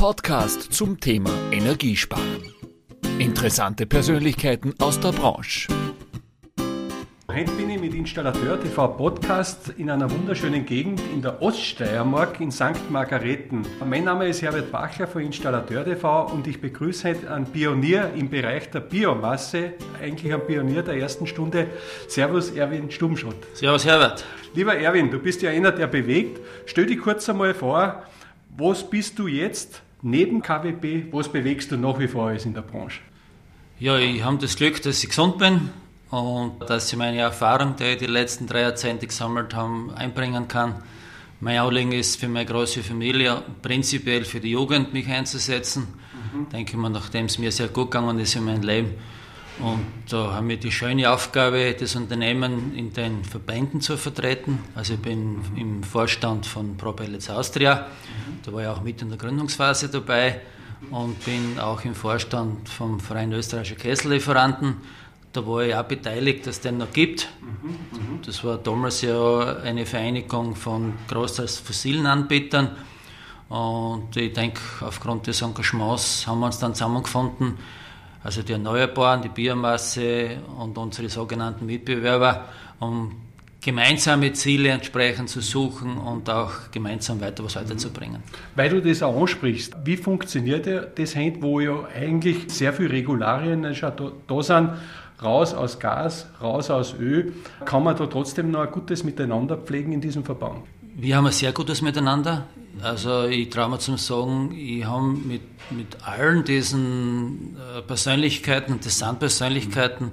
Podcast zum Thema Energiesparen. Interessante Persönlichkeiten aus der Branche. Heute bin ich mit Installateur TV Podcast in einer wunderschönen Gegend in der Oststeiermark in St. Margareten. Mein Name ist Herbert Bachler von Installateur TV und ich begrüße heute einen Pionier im Bereich der Biomasse, eigentlich ein Pionier der ersten Stunde. Servus Erwin Stubenschott. Servus Herbert. Lieber Erwin, du bist ja einer, der bewegt. Stell dich kurz einmal vor, was bist du jetzt neben KWP, was bewegst du nach wie vor alles in der Branche? Ja, ich habe das Glück, dass ich gesund bin und dass ich meine Erfahrung, die ich die letzten drei Jahrzehnte gesammelt habe, einbringen kann. Mein Anliegen ist für meine große Familie, prinzipiell für die Jugend mich einzusetzen. Mhm. Denke ich mal, nachdem es mir sehr gut gegangen ist in meinem Leben, und da haben wir die schöne Aufgabe, das Unternehmen in den Verbänden zu vertreten. Also ich bin im Vorstand von ProPellets Austria, da war ich auch mit in der Gründungsphase dabei und bin auch im Vorstand vom Verein Österreichischer Kessellieferanten. Da war ich auch beteiligt, dass es den noch gibt. Das war damals ja eine Vereinigung von großteils fossilen Anbietern. Und ich denke, aufgrund des Engagements haben wir uns dann zusammengefunden, also die Erneuerbaren, die Biomasse und unsere sogenannten Mitbewerber, um gemeinsame Ziele entsprechend zu suchen und auch gemeinsam weiter was weiterzubringen. Weil du das auch ansprichst, wie funktioniert das Hand, wo ja eigentlich sehr viele Regularien schon da, da sind, raus aus Gas, raus aus Öl, kann man da trotzdem noch ein gutes Miteinander pflegen in diesem Verband? Wir haben ein sehr gutes Miteinander. Also ich traue mir zum sagen, ich habe mit, mit allen diesen äh, Persönlichkeiten, das sind Persönlichkeiten,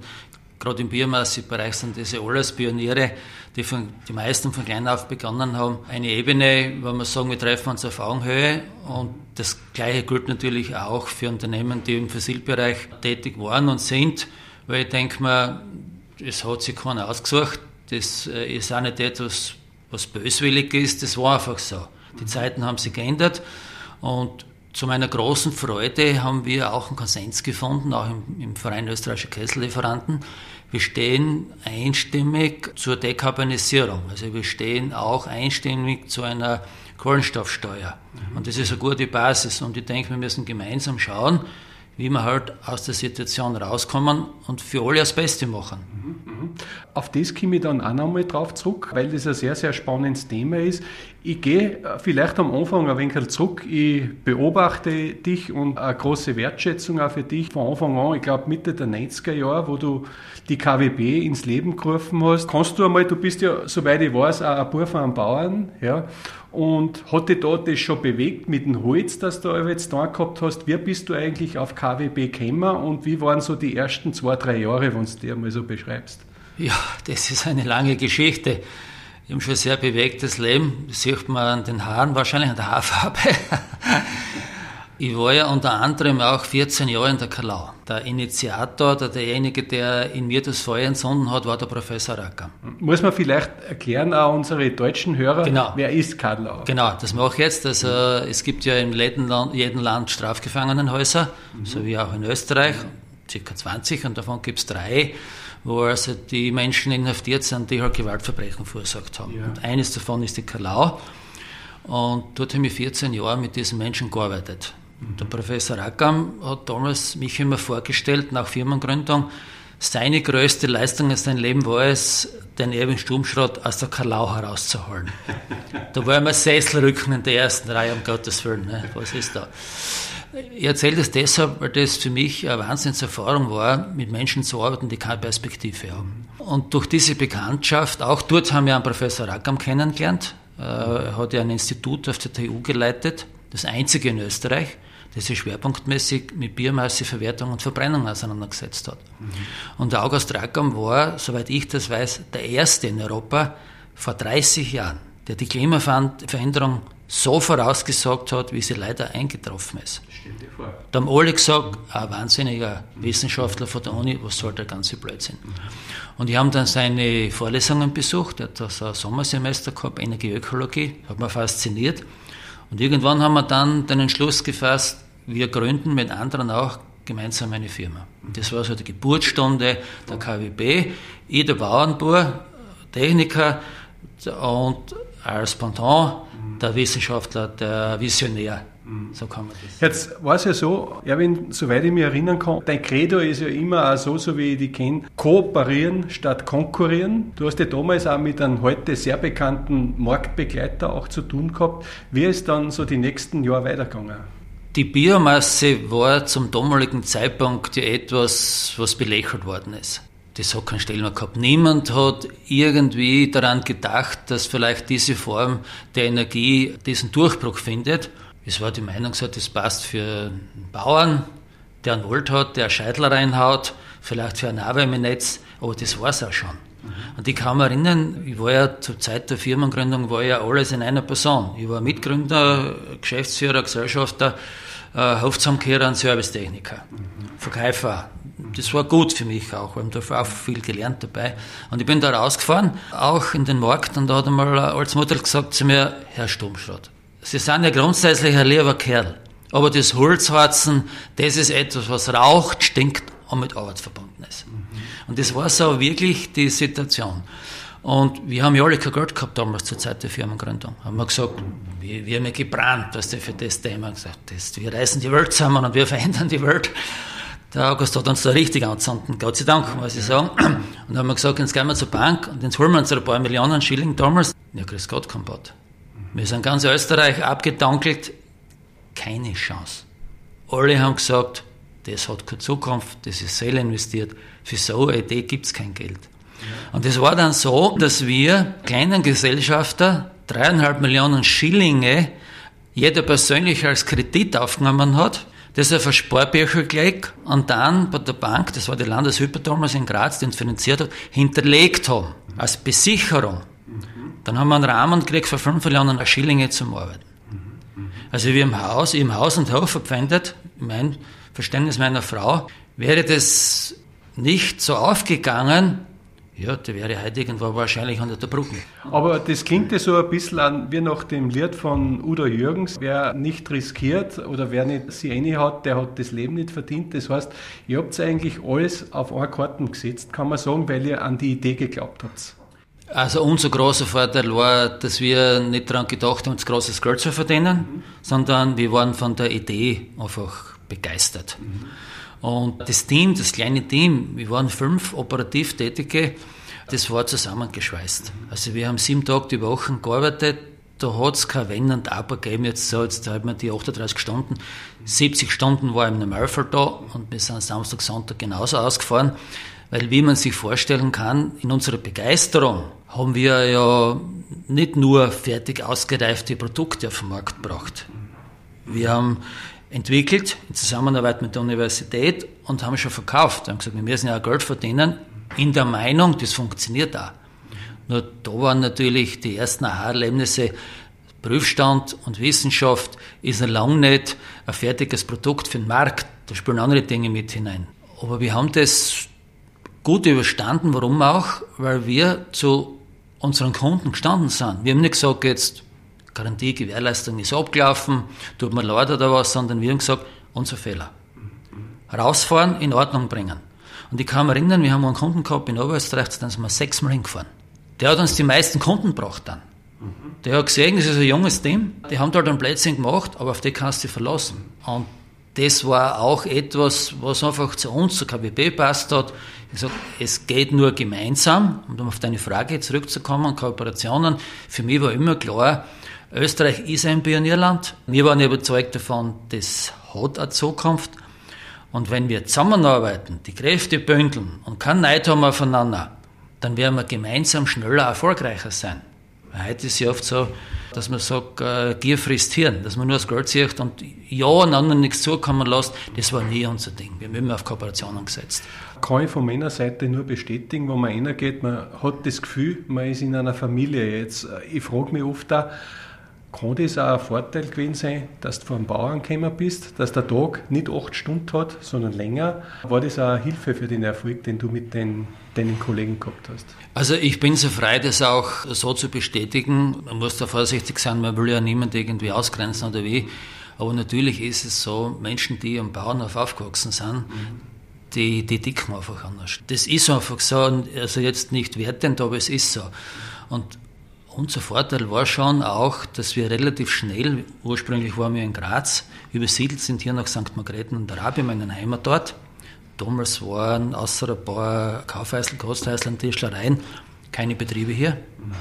gerade im Biomassebereich sind diese alles Pioniere, die von, die meisten von klein auf begonnen haben. Eine Ebene, wo wir sagen, wir treffen uns auf Augenhöhe und das Gleiche gilt natürlich auch für Unternehmen, die im Fossilbereich tätig waren und sind, weil ich denke mir, es hat sich keiner ausgesucht, das äh, ist auch nicht etwas, was böswillig ist, das war einfach so. Die Zeiten haben sich geändert und zu meiner großen Freude haben wir auch einen Konsens gefunden, auch im, im Verein Österreichischer Kessellieferanten. Wir stehen einstimmig zur Dekarbonisierung. Also wir stehen auch einstimmig zu einer Kohlenstoffsteuer. Mhm. Und das ist eine gute Basis. Und ich denke, wir müssen gemeinsam schauen, wie wir halt aus der Situation rauskommen und für alle das Beste machen. Mhm. Auf das komme ich dann auch nochmal drauf zurück, weil das ein sehr, sehr spannendes Thema ist. Ich gehe vielleicht am Anfang ein wenig zurück. Ich beobachte dich und eine große Wertschätzung auch für dich von Anfang an, ich glaube Mitte der 90er Jahre, wo du die KWB ins Leben gerufen hast. Kannst du einmal, du bist ja, soweit ich weiß, auch ein Bub von Bauern, ja, und dich da das schon bewegt mit dem Holz, das du jetzt da gehabt hast? Wie bist du eigentlich auf KWB gekommen und wie waren so die ersten zwei, drei Jahre, wenn du dir mal so beschreibst? Ja, das ist eine lange Geschichte. Ich habe schon ein sehr bewegtes Leben. Das sieht man an den Haaren, wahrscheinlich an der Haarfarbe. Ich war ja unter anderem auch 14 Jahre in der Kalau. Der Initiator, der, derjenige, der in mir das Feuer entzünden hat, war der Professor Racker. Muss man vielleicht erklären, auch unsere deutschen Hörer, genau. wer ist Karl Genau, das mache ich jetzt. Also, es gibt ja in jedem Land, Strafgefangenenhäuser, mhm. so wie auch in Österreich, ca. 20, und davon gibt es drei wo also die Menschen inhaftiert sind, die halt Gewaltverbrechen verursacht haben. Ja. Und eines davon ist die Kalau. Und dort habe ich 14 Jahre mit diesen Menschen gearbeitet. Der Professor Rackam hat damals mich immer vorgestellt, nach Firmengründung, seine größte Leistung in seinem Leben war es, den Erwin Sturmschrott aus der Kalau herauszuholen. da war immer Sesselrücken in der ersten Reihe, um Gottes Willen. Ne? Was ist da? Ich erzähle das deshalb, weil das für mich eine Wahnsinnserfahrung war, mit Menschen zu arbeiten, die keine Perspektive haben. Und durch diese Bekanntschaft, auch dort haben wir einen Professor Rackam kennengelernt. Er hat ja ein Institut auf der TU geleitet, das einzige in Österreich der sich schwerpunktmäßig mit Biomasseverwertung und Verbrennung auseinandergesetzt hat. Mhm. Und der August Rackham war, soweit ich das weiß, der erste in Europa vor 30 Jahren, der die Klimaveränderung so vorausgesagt hat, wie sie leider eingetroffen ist. Stell dir vor. Da haben alle gesagt, ein wahnsinniger Wissenschaftler von der Uni, was soll der ganze Blödsinn? Und ich habe dann seine Vorlesungen besucht, er hat das ein Sommersemester gehabt, Energieökologie, hat mich fasziniert. Und irgendwann haben wir dann den Entschluss gefasst, wir gründen mit anderen auch gemeinsam eine Firma. Das war so die Geburtsstunde der KWB. Ich, der Bauernbauer, Techniker und als Pendant der Wissenschaftler, der Visionär. So kann man das. Jetzt war es ja so, Erwin, soweit ich mich erinnern kann, dein Credo ist ja immer auch so, so wie ich die kenne, kooperieren statt konkurrieren. Du hast ja damals auch mit einem heute sehr bekannten Marktbegleiter auch zu tun gehabt. Wie ist dann so die nächsten Jahre weitergegangen? Die Biomasse war zum damaligen Zeitpunkt ja etwas, was belächelt worden ist. Das hat keinen Stellenwert gehabt. Niemand hat irgendwie daran gedacht, dass vielleicht diese Form der Energie diesen Durchbruch findet. Es war die Meinung, so, das passt für einen Bauern, der einen Volt hat, der einen Scheidler reinhaut, vielleicht für ein Nahwärmenetz, aber das war es auch schon. Und ich kann mich erinnern, ich war ja zur Zeit der Firmengründung, war ja alles in einer Person. Ich war Mitgründer, Geschäftsführer, Gesellschafter, äh, Hofzusamkehrer und Servicetechniker, Verkäufer. Das war gut für mich auch, weil da war auch viel gelernt dabei. Und ich bin da rausgefahren, auch in den Markt, und da hat einmal als Mutter gesagt zu mir, Herr Stummschrott, Sie sind ja grundsätzlich ein lieber Kerl. Aber das Holzharzen, das ist etwas, was raucht, stinkt und mit Arbeit verbunden ist. Mhm. Und das war so wirklich die Situation. Und wir haben ja alle kein Geld gehabt damals zur Zeit der Firmengründung. Haben wir gesagt, wir, wir haben ja gebrannt, was für das Thema gesagt das, Wir reißen die Welt zusammen und wir verändern die Welt. Der August hat uns da richtig angezündet, Gott sei Dank, muss ich sagen. Und dann haben wir gesagt, jetzt gehen wir zur Bank und jetzt holen wir uns ein paar Millionen Schilling damals. Ja, grüß Gott, kein Bad. Wir sind ganz Österreich abgedankelt, keine Chance. Alle haben gesagt, das hat keine Zukunft, das ist selber investiert, für so eine Idee gibt es kein Geld. Und es war dann so, dass wir kleinen Gesellschafter dreieinhalb Millionen Schillinge jeder persönlich als Kredit aufgenommen hat, das auf ein Sparbücher gelegt und dann bei der Bank, das war die Landeshyper in Graz, die uns finanziert hat, hinterlegt haben, als Besicherung. Dann haben wir einen Rahmen gekriegt für 5 Millionen Schillinge zum Arbeiten. Also wir im Haus, im Haus und Hof verpfändet, mein Verständnis meiner Frau, wäre das nicht so aufgegangen, ja, der wäre heute irgendwo wahrscheinlich unter der Brücke. Aber das klingt ja so ein bisschen an, wie nach dem Lied von Udo Jürgens. Wer nicht riskiert oder wer nicht sie eine hat, der hat das Leben nicht verdient. Das heißt, ihr habt eigentlich alles auf eine Karten gesetzt, kann man sagen, weil ihr an die Idee geglaubt habt. Also unser großer Vorteil war, dass wir nicht daran gedacht haben, uns großes Geld zu verdienen, mhm. sondern wir waren von der Idee einfach begeistert. Mhm. Und das Team, das kleine Team, wir waren fünf operativ Tätige, das war zusammengeschweißt. Also wir haben sieben Tage die Woche gearbeitet, da hat es kein Wenn und Aber gegeben, jetzt so, jetzt haben wir die 38 Stunden, 70 Stunden war im Normalfall da und wir sind Samstag, Sonntag genauso ausgefahren. Weil wie man sich vorstellen kann, in unserer Begeisterung haben wir ja nicht nur fertig ausgereifte Produkte auf den Markt gebracht. Wir haben entwickelt in Zusammenarbeit mit der Universität und haben schon verkauft. Wir haben gesagt, wir müssen ja auch Geld verdienen, in der Meinung, das funktioniert auch. Nur da waren natürlich die ersten Aha-Erlebnisse, Prüfstand und Wissenschaft ist noch lange nicht ein fertiges Produkt für den Markt. Da spielen andere Dinge mit hinein. Aber wir haben das gut überstanden. Warum auch? Weil wir zu unseren Kunden gestanden sind. Wir haben nicht gesagt, jetzt Garantie, Gewährleistung ist abgelaufen, tut mir leid oder was, sondern wir haben gesagt, unser Fehler. Rausfahren, in Ordnung bringen. Und ich kann mich erinnern, wir haben einen Kunden gehabt in Oberösterreich, da sind wir sechsmal hingefahren. Der hat uns die meisten Kunden gebracht dann. Der hat gesehen, das ist ein junges Team, die haben dort einen Plätzchen gemacht, aber auf die kannst du dich verlassen. Und das war auch etwas, was einfach zu uns, zu KWB passt hat. Ich sage, es geht nur gemeinsam, um auf deine Frage zurückzukommen, Kooperationen. Für mich war immer klar, Österreich ist ein Pionierland. Wir waren überzeugt davon, das hat eine Zukunft. Und wenn wir zusammenarbeiten, die Kräfte bündeln und keinen Neid haben aufeinander, dann werden wir gemeinsam schneller erfolgreicher sein. Heute ist es ja oft so, dass man sagt, äh, Gier frisst Hirn, dass man nur das Geld sieht und ja und anderen nichts zukommen lässt, das war nie unser Ding. Wir haben immer auf Kooperationen gesetzt. Kann ich von meiner Seite nur bestätigen, wenn man reingeht, man hat das Gefühl, man ist in einer Familie. Jetzt, äh, ich frage mich oft da, kann das auch ein Vorteil gewesen sein, dass du einem Bauern gekommen bist, dass der Tag nicht acht Stunden hat, sondern länger? War das auch eine Hilfe für den Erfolg, den du mit den, deinen Kollegen gehabt hast? Also ich bin so frei, das auch so zu bestätigen. Man muss da vorsichtig sein, man will ja niemand irgendwie ausgrenzen oder wie. Aber natürlich ist es so, Menschen, die am Bauernhof aufgewachsen sind, die, die dicken einfach anders. Das ist einfach so, also jetzt nicht wertend, aber es ist so. Und unser Vorteil war schon auch, dass wir relativ schnell, ursprünglich waren wir in Graz, übersiedelt sind hier nach St. Margrethen und Arabi, meinen Heimatort. Damals waren außer ein paar Kaufhäusl, Gasthäusl und Tischlereien keine Betriebe hier.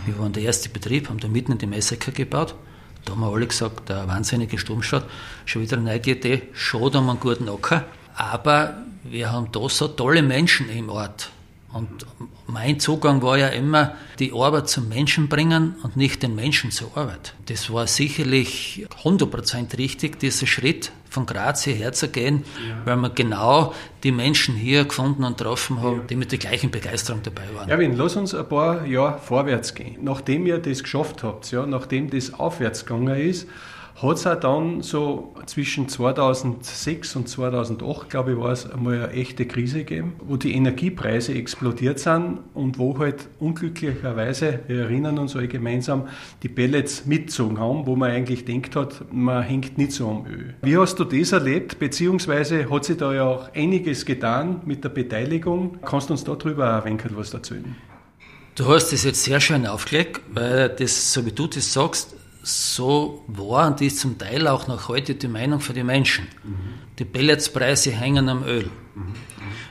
Wir waren der erste Betrieb, haben da mitten in die Messaker gebaut. Da haben wir alle gesagt, der wahnsinnige Sturmstadt, schon wieder eine neue Idee, schon haben wir einen guten Acker. Aber wir haben da so tolle Menschen im Ort. Und mein Zugang war ja immer, die Arbeit zum Menschen bringen und nicht den Menschen zur Arbeit. Das war sicherlich 100% richtig, dieser Schritt von Graz hierher zu gehen, ja. weil wir genau die Menschen hier gefunden und getroffen haben, ja. die mit der gleichen Begeisterung dabei waren. Erwin, lass uns ein paar Jahre vorwärts gehen. Nachdem ihr das geschafft habt, ja, nachdem das aufwärts gegangen ist, hat es auch dann so zwischen 2006 und 2008, glaube ich, war es einmal eine echte Krise gegeben, wo die Energiepreise explodiert sind und wo halt unglücklicherweise, wir erinnern uns alle gemeinsam, die Pellets mitgezogen haben, wo man eigentlich denkt hat, man hängt nicht so am Öl. Wie hast du das erlebt, beziehungsweise hat sich da ja auch einiges getan mit der Beteiligung? Kannst du uns darüber ein wenig was erzählen? Du hast das jetzt sehr schön aufgelegt, weil das, so wie du das sagst, so war und ist zum Teil auch noch heute die Meinung für die Menschen. Mhm. Die Pelletspreise hängen am Öl. Mhm.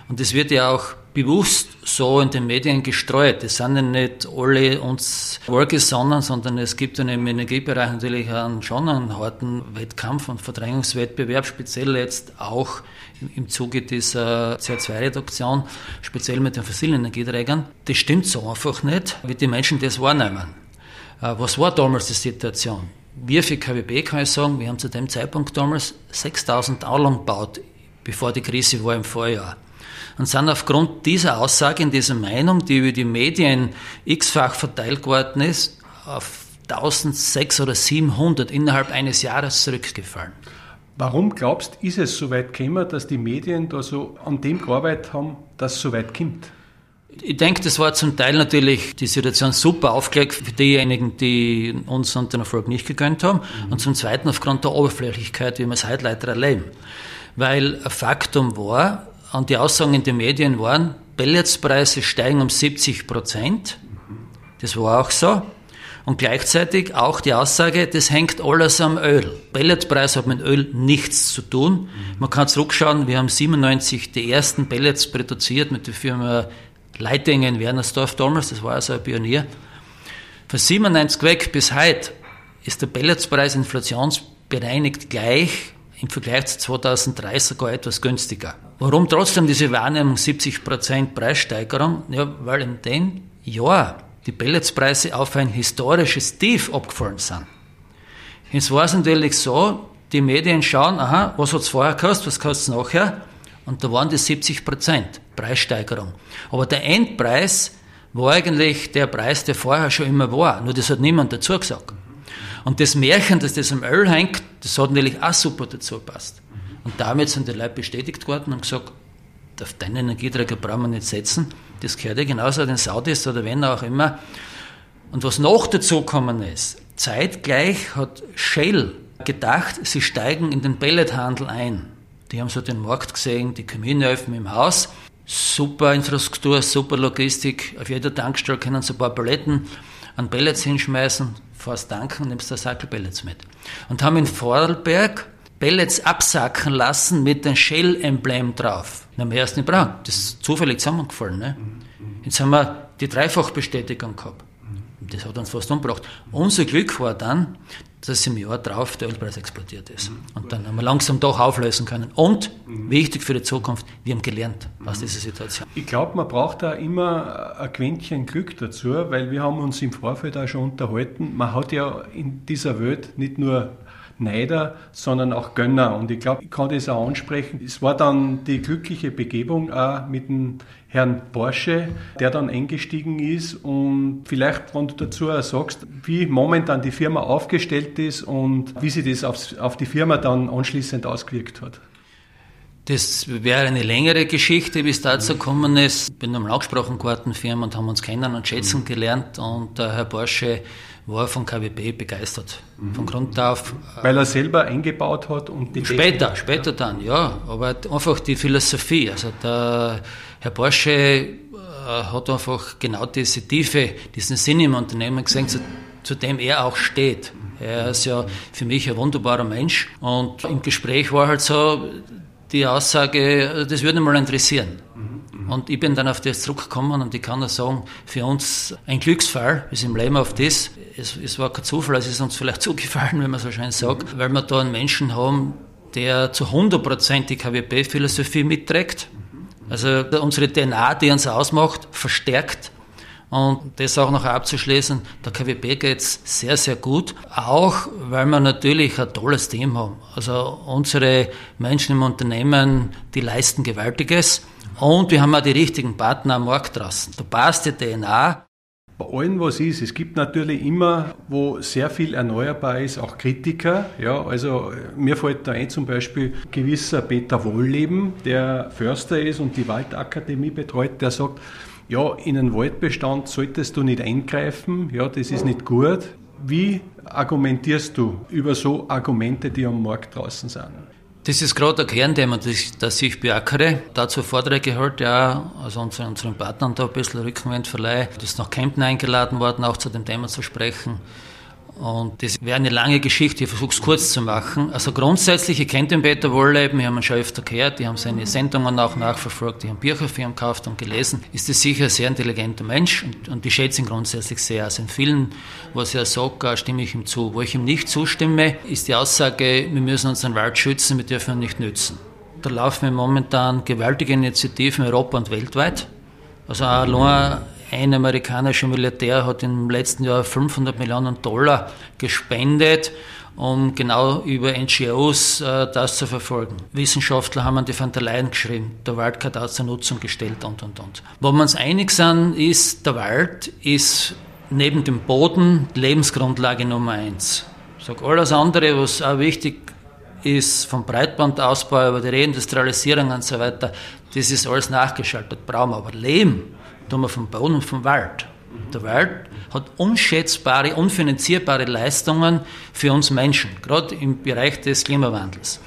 Und das wird ja auch bewusst so in den Medien gestreut. Es sind ja nicht alle uns wohlgesonnen, sondern es gibt ja im Energiebereich natürlich einen, schon einen harten Wettkampf und Verdrängungswettbewerb, speziell jetzt auch im Zuge dieser CO2-Reduktion, speziell mit den fossilen Energieträgern. Das stimmt so einfach nicht, wie die Menschen das wahrnehmen. Äh, was war damals die Situation? Wir für KWB kann ich sagen, wir haben zu dem Zeitpunkt damals 6000 Anlagen gebaut, bevor die Krise war im Vorjahr. Und sind aufgrund dieser Aussage und dieser Meinung, die über die Medien x-fach verteilt geworden ist, auf 1600 oder 700 innerhalb eines Jahres zurückgefallen. Warum glaubst du, ist es so weit gekommen, dass die Medien da so an dem gearbeitet haben, dass es so weit kommt? Ich denke, das war zum Teil natürlich die Situation super aufgelegt für diejenigen, die uns und den Erfolg nicht gegönnt haben. Mhm. Und zum Zweiten aufgrund der Oberflächlichkeit, wie wir es heute leider erleben. Weil ein Faktum war, und die Aussagen in den Medien waren, Pelletspreise steigen um 70 Prozent. Das war auch so. Und gleichzeitig auch die Aussage, das hängt alles am Öl. Pelletpreis hat mit Öl nichts zu tun. Man kann zurückschauen, wir haben 97 die ersten Pellets produziert mit der Firma Leitingen in Wernersdorf damals, das war also ein Pionier. Von 97 weg bis heute ist der Pelletspreis inflationsbereinigt gleich, im Vergleich zu 2003 sogar etwas günstiger. Warum trotzdem diese Wahrnehmung 70% Preissteigerung? Ja, weil in dem Jahr die Pelletspreise auf ein historisches Tief abgefallen sind. Jetzt war es natürlich so, die Medien schauen, aha, was hat es vorher gekostet, was kostet es nachher? Und da waren die 70 Preissteigerung. Aber der Endpreis war eigentlich der Preis, der vorher schon immer war. Nur das hat niemand dazu gesagt. Und das Märchen, dass das am Öl hängt, das hat natürlich auch super dazu gepasst. Und damit sind die Leute bestätigt worden und gesagt, auf deinen Energieträger brauchen wir nicht setzen. Das gehört ja genauso den Saudis oder wenn auch immer. Und was noch dazu gekommen ist, zeitgleich hat Shell gedacht, sie steigen in den Pellethandel ein. Die haben so den Markt gesehen, die Kaminöfen im Haus. Super Infrastruktur, super Logistik. Auf jeder Tankstelle können sie ein paar Paletten an Pellets hinschmeißen, fährst tanken, nimmst da Sackel Pellets mit. Und haben in Vorarlberg Pellets absacken lassen mit dem Shell-Emblem drauf. Den haben wir erst nicht braucht. Das ist zufällig zusammengefallen. Ne? Jetzt haben wir die Dreifachbestätigung gehabt. Das hat uns fast umgebracht. Unser Glück war dann, dass im Jahr drauf der Ölpreis explodiert ist. Mhm. Und dann haben wir langsam doch auflösen können. Und, mhm. wichtig für die Zukunft, wir haben gelernt aus dieser Situation. Ich glaube, man braucht da immer ein Quäntchen Glück dazu, weil wir haben uns im Vorfeld auch schon unterhalten. Man hat ja in dieser Welt nicht nur Neider, sondern auch Gönner. Und ich glaube, ich kann das auch ansprechen. Es war dann die glückliche Begebung auch mit dem Herrn Porsche, der dann eingestiegen ist. Und vielleicht, wenn du dazu auch sagst, wie momentan die Firma aufgestellt ist und wie sich das auf, auf die Firma dann anschließend ausgewirkt hat. Das wäre eine längere Geschichte, wie es dazu gekommen ist. Ich bin einmal angesprochen geworden, Firma, und haben uns kennen und schätzen mhm. gelernt. Und der Herr Porsche war von KWB begeistert. Mhm. Von Grund auf. Weil er selber eingebaut hat und die Später, Technik, später dann, ja. Aber einfach die Philosophie. Also der Herr Porsche äh, hat einfach genau diese Tiefe, diesen Sinn im Unternehmen gesehen. So, zu dem er auch steht. Er ist ja für mich ein wunderbarer Mensch und im Gespräch war halt so die Aussage, das würde mich mal interessieren. Und ich bin dann auf das zurückgekommen und ich kann nur sagen, für uns ein Glücksfall, es im Leben oft ist. Es, es war kein Zufall, es ist uns vielleicht zugefallen, wenn man so schön sagt, weil wir da einen Menschen haben, der zu 100% die KWP-Philosophie mitträgt. Also unsere DNA, die uns ausmacht, verstärkt. Und das auch noch abzuschließen, der KWP geht es sehr, sehr gut. Auch weil wir natürlich ein tolles Team haben. Also unsere Menschen im Unternehmen, die leisten Gewaltiges. Und wir haben auch die richtigen Partner am Markt draußen. Da passt die DNA. Bei allem, was ist, es gibt natürlich immer, wo sehr viel erneuerbar ist, auch Kritiker. Ja, also mir fällt da ein zum Beispiel gewisser Peter Wohlleben, der Förster ist und die Waldakademie betreut, der sagt, ja, in einen Waldbestand solltest du nicht eingreifen, ja, das ist nicht gut. Wie argumentierst du über so Argumente, die am Markt draußen sind? Das ist gerade ein Kernthema, das, das ich beackere. Dazu Vorträge gehört, ja, also unseren, unseren Partnern da ein bisschen Rückenwind verleihe. Das ist nach Kempten eingeladen worden, auch zu dem Thema zu sprechen. Und das wäre eine lange Geschichte, ich versuche es kurz zu machen. Also grundsätzlich, ich kenne den Peter Wohlleben, wir haben ihn schon öfter gehört, die haben seine Sendungen auch nachverfolgt, die haben Bücher für ihn gekauft und gelesen. Ist das sicher ein sehr intelligenter Mensch und, und ich schätze ihn grundsätzlich sehr. Also in vielen, was er sagt, stimme ich ihm zu. Wo ich ihm nicht zustimme, ist die Aussage, wir müssen unseren Wald schützen, wir dürfen ihn nicht nützen. Da laufen wir momentan gewaltige Initiativen in Europa und weltweit. Also allein ein amerikanischer Militär hat im letzten Jahr 500 Millionen Dollar gespendet, um genau über NGOs äh, das zu verfolgen. Wissenschaftler haben an die Van der Leyen geschrieben, der Wald gehört auch zur Nutzung gestellt und und und. Wo wir uns einig sind, ist, der Wald ist neben dem Boden Lebensgrundlage Nummer eins. Ich sage alles andere, was auch wichtig ist, vom Breitbandausbau über die Reindustrialisierung und so weiter, das ist alles nachgeschaltet. Brauchen wir aber Leben tun wir vom Boden und vom Wald. Der Wald hat unschätzbare, unfinanzierbare Leistungen für uns Menschen, gerade im Bereich des Klimawandels.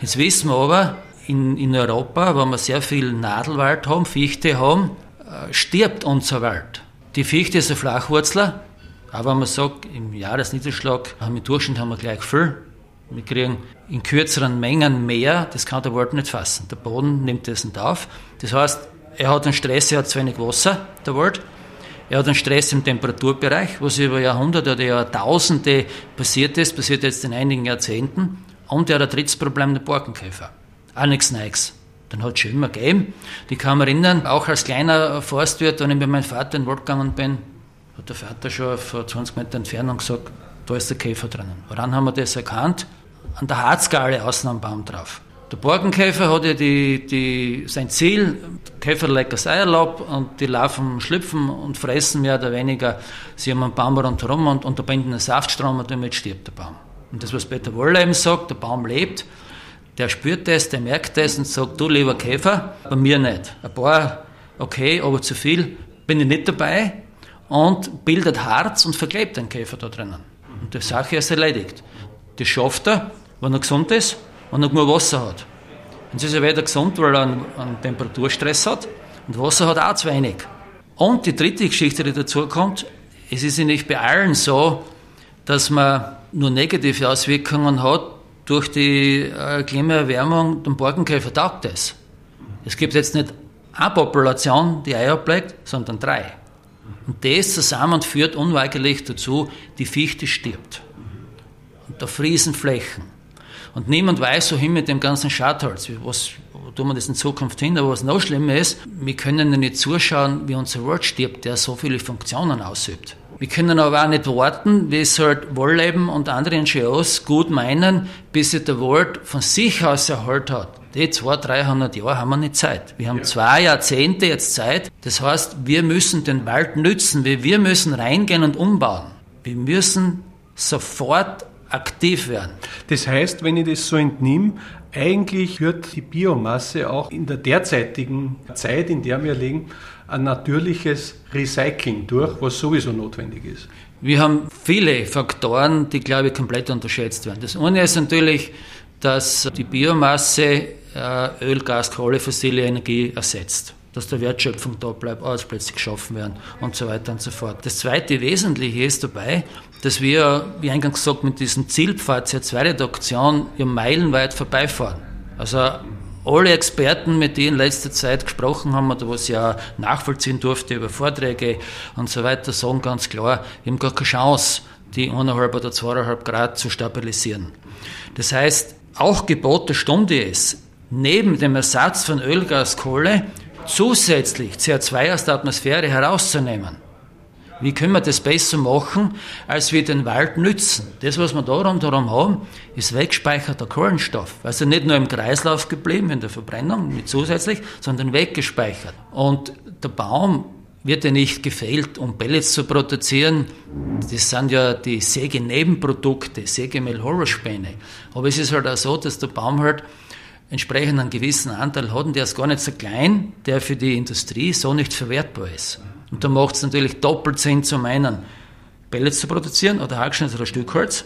Jetzt wissen wir aber, in, in Europa, wo wir sehr viel Nadelwald haben, Fichte haben, äh, stirbt unser Wald. Die Fichte ist ein Flachwurzler, aber wenn man sagt, im Jahresniederschlag haben im Durchschnitt haben wir gleich viel. Wir kriegen in kürzeren Mengen mehr, das kann der Wald nicht fassen. Der Boden nimmt das nicht auf. Das heißt, er hat einen Stress, er hat zu wenig Wasser, der Wald. Er hat einen Stress im Temperaturbereich, was über Jahrhunderte oder Jahrtausende passiert ist, passiert jetzt in einigen Jahrzehnten. Und er hat ein drittes Problem, der Borkenkäfer. Auch nichts Neues. Dann hat es schon immer gegeben. Die kann man erinnern, auch als kleiner Forstwirt, wenn ich mit meinem Vater in den Wald gegangen bin, hat der Vater schon vor 20 Metern Entfernung gesagt, da ist der Käfer drinnen. Woran haben wir das erkannt? An der Harzgale außen am Baum drauf. Der Borkenkäfer hat ja die, die, sein Ziel, Käfer leckers Eierlaub und die laufen, schlüpfen und fressen mehr oder weniger. Sie haben einen Baum rundherum und unterbinden einen Saftstrom und damit stirbt der Baum. Und das, was Peter Wollheim sagt, der Baum lebt, der spürt das, der merkt das und sagt, du lieber Käfer, bei mir nicht. Ein paar, okay, aber zu viel, bin ich nicht dabei und bildet Harz und verklebt den Käfer da drinnen. Und die Sache ist erledigt. Das schafft er, wenn er gesund ist wenn er genug Wasser hat. Dann ist er weder gesund, weil er einen, einen Temperaturstress hat und Wasser hat auch zu wenig. Und die dritte Geschichte, die dazu kommt, es ist nicht bei allen so, dass man nur negative Auswirkungen hat durch die äh, Klimaerwärmung, dem Borkenkäfer taugt es. Es gibt jetzt nicht eine Population, die Eier bleibt, sondern drei. Und das zusammen führt unweigerlich dazu, die Fichte stirbt. Und da friesen Flächen. Und niemand weiß, wohin mit dem ganzen Schadholz. Was wo tun wir das in Zukunft hin? Aber was noch schlimmer ist, wir können ja nicht zuschauen, wie unser Wald stirbt, der so viele Funktionen ausübt. Wir können aber auch nicht warten, wie es halt Wohlleben und andere NGOs gut meinen, bis sich der Wald von sich aus erholt hat. Die 200, 300 Jahre haben wir nicht Zeit. Wir haben ja. zwei Jahrzehnte jetzt Zeit. Das heißt, wir müssen den Wald nützen. Wir müssen reingehen und umbauen. Wir müssen sofort aktiv werden. Das heißt, wenn ich das so entnehme, eigentlich führt die Biomasse auch in der derzeitigen Zeit, in der wir leben, ein natürliches Recycling durch, was sowieso notwendig ist. Wir haben viele Faktoren, die, glaube ich, komplett unterschätzt werden. Das eine ist natürlich, dass die Biomasse äh, Öl, Gas, Kohle, fossile Energie ersetzt. Dass der Wertschöpfung da bleibt, Arbeitsplätze geschaffen werden und so weiter und so fort. Das zweite Wesentliche ist dabei, dass wir, wie eingangs gesagt, mit diesem Zielpfad CO2-Reduktion ja meilenweit vorbeifahren. Also alle Experten, mit denen in letzter Zeit gesprochen haben, oder was ja nachvollziehen durfte über Vorträge und so weiter, sagen ganz klar, wir haben gar keine Chance, die 1,5 oder 2,5 Grad zu stabilisieren. Das heißt, auch Gebot der Stunde ist, neben dem Ersatz von Öl, Gas, Kohle zusätzlich CO2 aus der Atmosphäre herauszunehmen. Wie können wir das besser machen, als wir den Wald nützen? Das, was wir da darum haben, ist weggespeicherter Kohlenstoff. Also nicht nur im Kreislauf geblieben in der Verbrennung mit zusätzlich, sondern weggespeichert. Und der Baum wird ja nicht gefehlt, um Pellets zu produzieren. Das sind ja die Sägenebenprodukte, Sägemehl-Holospäne. Aber es ist halt auch so, dass der Baum halt entsprechend einen gewissen Anteil hat und der ist gar nicht so klein, der für die Industrie so nicht verwertbar ist. Und da macht es natürlich doppelt Sinn, zum einen Pellets zu produzieren oder Hackschnitt oder Stückholz,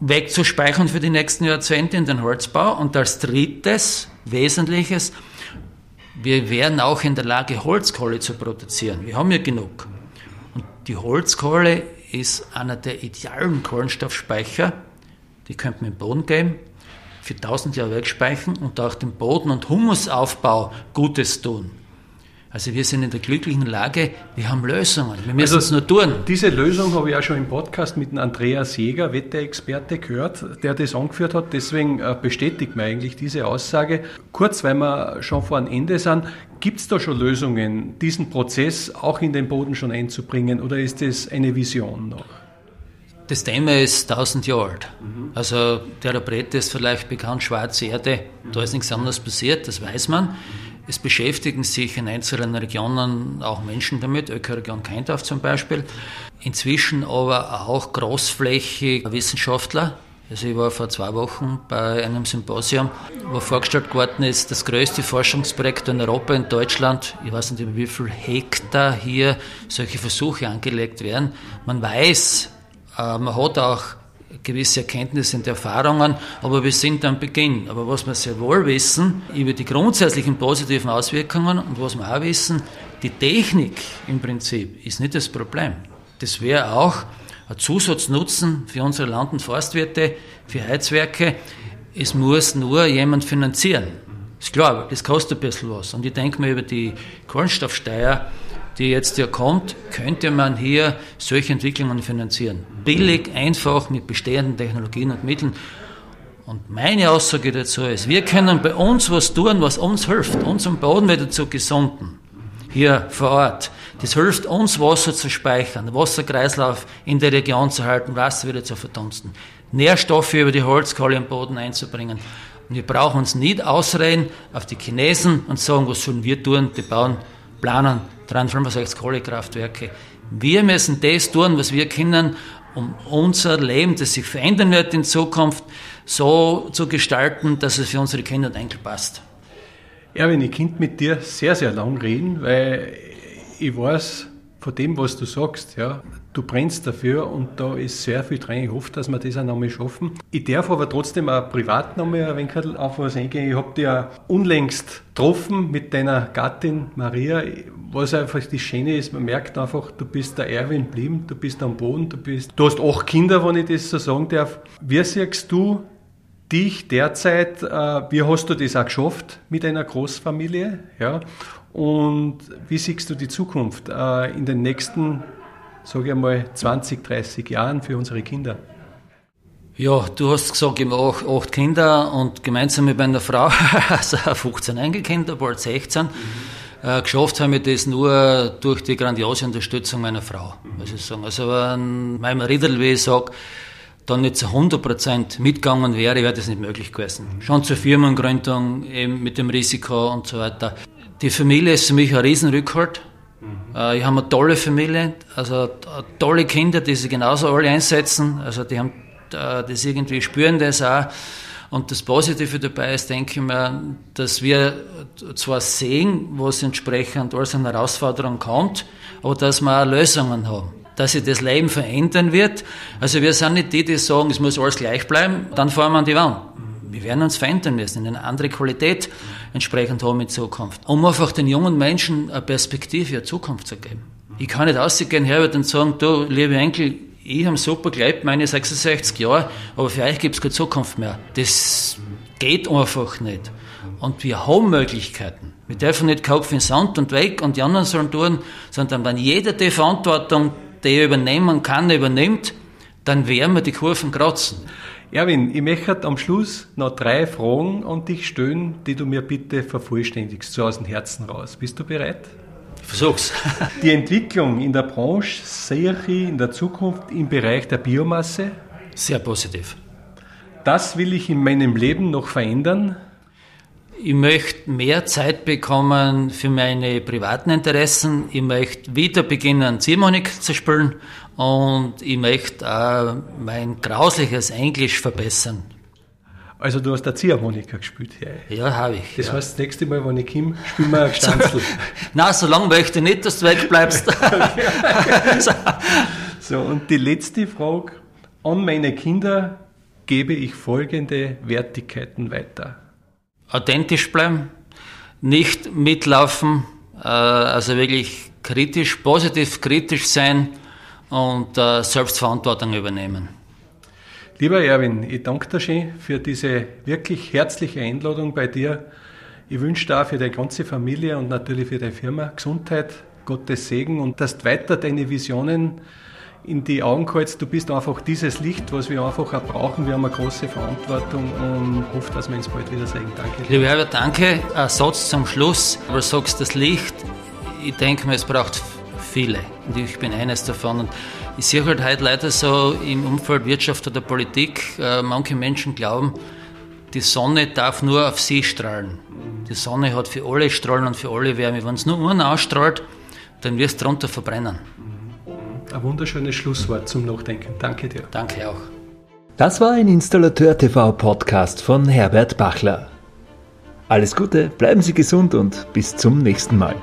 wegzuspeichern für die nächsten Jahrzehnte in den Holzbau und als drittes, wesentliches, wir wären auch in der Lage, Holzkohle zu produzieren. Wir haben ja genug. Und die Holzkohle ist einer der idealen Kohlenstoffspeicher. Die könnte man im Boden geben, für tausend Jahre wegspeichern und auch dem Boden- und Humusaufbau Gutes tun. Also wir sind in der glücklichen Lage, wir haben Lösungen, wir müssen also es nur tun. Diese Lösung habe ich auch schon im Podcast mit Andreas Jäger, Wetterexperte, gehört, der das angeführt hat. Deswegen äh, bestätigt mir eigentlich diese Aussage. Kurz, weil wir schon vor einem Ende sind, gibt es da schon Lösungen, diesen Prozess auch in den Boden schon einzubringen oder ist das eine Vision noch? Das Thema ist 1000 Jahre alt. Mhm. Also der Brett ist vielleicht bekannt, schwarze Erde, da ist nichts anderes passiert, das weiß man. Es beschäftigen sich in einzelnen Regionen auch Menschen damit, Ökoregion Keindorf zum Beispiel. Inzwischen aber auch großflächig Wissenschaftler. Also ich war vor zwei Wochen bei einem Symposium, wo vorgestellt worden ist, das größte Forschungsprojekt in Europa, in Deutschland. Ich weiß nicht, über wie viel Hektar hier solche Versuche angelegt werden. Man weiß, man hat auch gewisse Erkenntnisse und Erfahrungen, aber wir sind am Beginn. Aber was wir sehr wohl wissen, über die grundsätzlichen positiven Auswirkungen und was wir auch wissen, die Technik im Prinzip ist nicht das Problem. Das wäre auch ein Zusatznutzen für unsere Land- und Forstwirte, für Heizwerke. Es muss nur jemand finanzieren. Ist klar, das kostet ein bisschen was. Und ich denke mir über die Kohlenstoffsteuer, die jetzt ja kommt, könnte man hier solche Entwicklungen finanzieren. Billig, einfach, mit bestehenden Technologien und Mitteln. Und meine Aussage dazu ist, wir können bei uns was tun, was uns hilft, unseren Boden wieder zu gesunden. Hier vor Ort. Das hilft uns, Wasser zu speichern, Wasserkreislauf in der Region zu halten, Wasser wieder zu verdunsten, Nährstoffe über die Holzkohle im Boden einzubringen. Und wir brauchen uns nicht ausreden auf die Chinesen und sagen, was sollen wir tun? Die bauen, planen 365 Kohlekraftwerke. Wir müssen das tun, was wir können, um unser Leben, das sich verändern wird in Zukunft, so zu gestalten, dass es für unsere Kinder und Enkel passt. Erwin, ich könnte mit dir sehr, sehr lang reden, weil ich weiß von dem, was du sagst, ja, du brennst dafür und da ist sehr viel drin. Ich hoffe, dass wir das auch nochmal schaffen. Ich darf aber trotzdem auch privat nochmal ein wenig auf was eingehen. Ich habe dich ja unlängst getroffen mit deiner Gattin Maria, was einfach das Schöne ist, man merkt einfach, du bist der Erwin blieben, du bist am Boden, du bist, du hast acht Kinder, wenn ich das so sagen darf. Wie siehst du dich derzeit, äh, wie hast du das auch geschafft mit einer Großfamilie? Ja? Und wie siehst du die Zukunft äh, in den nächsten, sage ich einmal, 20, 30 Jahren für unsere Kinder? Ja, du hast gesagt, ich habe acht, acht Kinder und gemeinsam mit meiner Frau, also 15 Enkelkinder, bald 16. Mhm. Äh, geschafft habe ich das nur durch die grandiose Unterstützung meiner Frau, muss ich sagen. Also wenn mein Riedel, wie ich sage, dann nicht zu 100% mitgegangen wäre, wäre das nicht möglich gewesen. Schon zur Firmengründung, eben mit dem Risiko und so weiter. Die Familie ist für mich ein Riesenrückhalt. Mhm. Äh, ich habe eine tolle Familie, also tolle Kinder, die sich genauso alle einsetzen. Also die haben äh, das irgendwie spüren das auch. Und das Positive dabei ist, denke ich mir, dass wir zwar sehen, was entsprechend als eine Herausforderung kommt, aber dass wir auch Lösungen haben. Dass sich das Leben verändern wird. Also wir sind nicht die, die sagen, es muss alles gleich bleiben, dann fahren wir an die Wand. wir werden uns verändern müssen, eine andere Qualität entsprechend haben in Zukunft, um einfach den jungen Menschen eine Perspektive, eine Zukunft zu geben. Ich kann nicht rausgehen, Herbert, und sagen, du, liebe Enkel, ich habe super gelebt, meine 66 Jahre, aber für euch gibt es keine Zukunft mehr. Das geht einfach nicht. Und wir haben Möglichkeiten. Wir dürfen nicht Kopf in Sand und weg und die anderen sollen tun, sondern wenn jeder die Verantwortung, die er übernehmen kann, übernimmt, dann werden wir die Kurven kratzen. Erwin, ich möchte am Schluss noch drei Fragen an dich stellen, die du mir bitte vervollständigst, so aus dem Herzen raus. Bist du bereit? Versuch's. Die Entwicklung in der Branche sehe ich in der Zukunft im Bereich der Biomasse? Sehr positiv. Das will ich in meinem Leben noch verändern? Ich möchte mehr Zeit bekommen für meine privaten Interessen. Ich möchte wieder beginnen, Ziehharmonik zu spielen und ich möchte auch mein grausliches Englisch verbessern. Also du hast der Ziehharmonika gespielt, ja? Ja, habe ich. Das ja. heißt, das nächste Mal, wenn ich komme, spielen wir ein Gestanzel. Nein, so lange möchte ich nicht, dass du wegbleibst. so, und die letzte Frage. An meine Kinder gebe ich folgende Wertigkeiten weiter. Authentisch bleiben, nicht mitlaufen, äh, also wirklich kritisch, positiv kritisch sein und äh, Selbstverantwortung übernehmen. Lieber Erwin, ich danke dir schön für diese wirklich herzliche Einladung bei dir. Ich wünsche dir auch für deine ganze Familie und natürlich für deine Firma Gesundheit, Gottes Segen und dass du weiter deine Visionen in die Augen hältst. Du bist einfach dieses Licht, was wir einfach auch brauchen. Wir haben eine große Verantwortung und hoffe, dass wir uns bald wieder sehen. Danke. Lieber Herbert, danke. Ein Satz zum Schluss. Du sagst das Licht. Ich denke mir, es braucht viele. Und ich bin eines davon. Und ich sehe halt heute leider so im Umfeld Wirtschaft oder Politik, äh, manche Menschen glauben, die Sonne darf nur auf sie strahlen. Die Sonne hat für alle Strahlen und für alle Wärme. Wenn es nur einen ausstrahlt, dann wirst du darunter verbrennen. Ein wunderschönes Schlusswort zum Nachdenken. Danke dir. Danke auch. Das war ein Installateur TV Podcast von Herbert Bachler. Alles Gute, bleiben Sie gesund und bis zum nächsten Mal.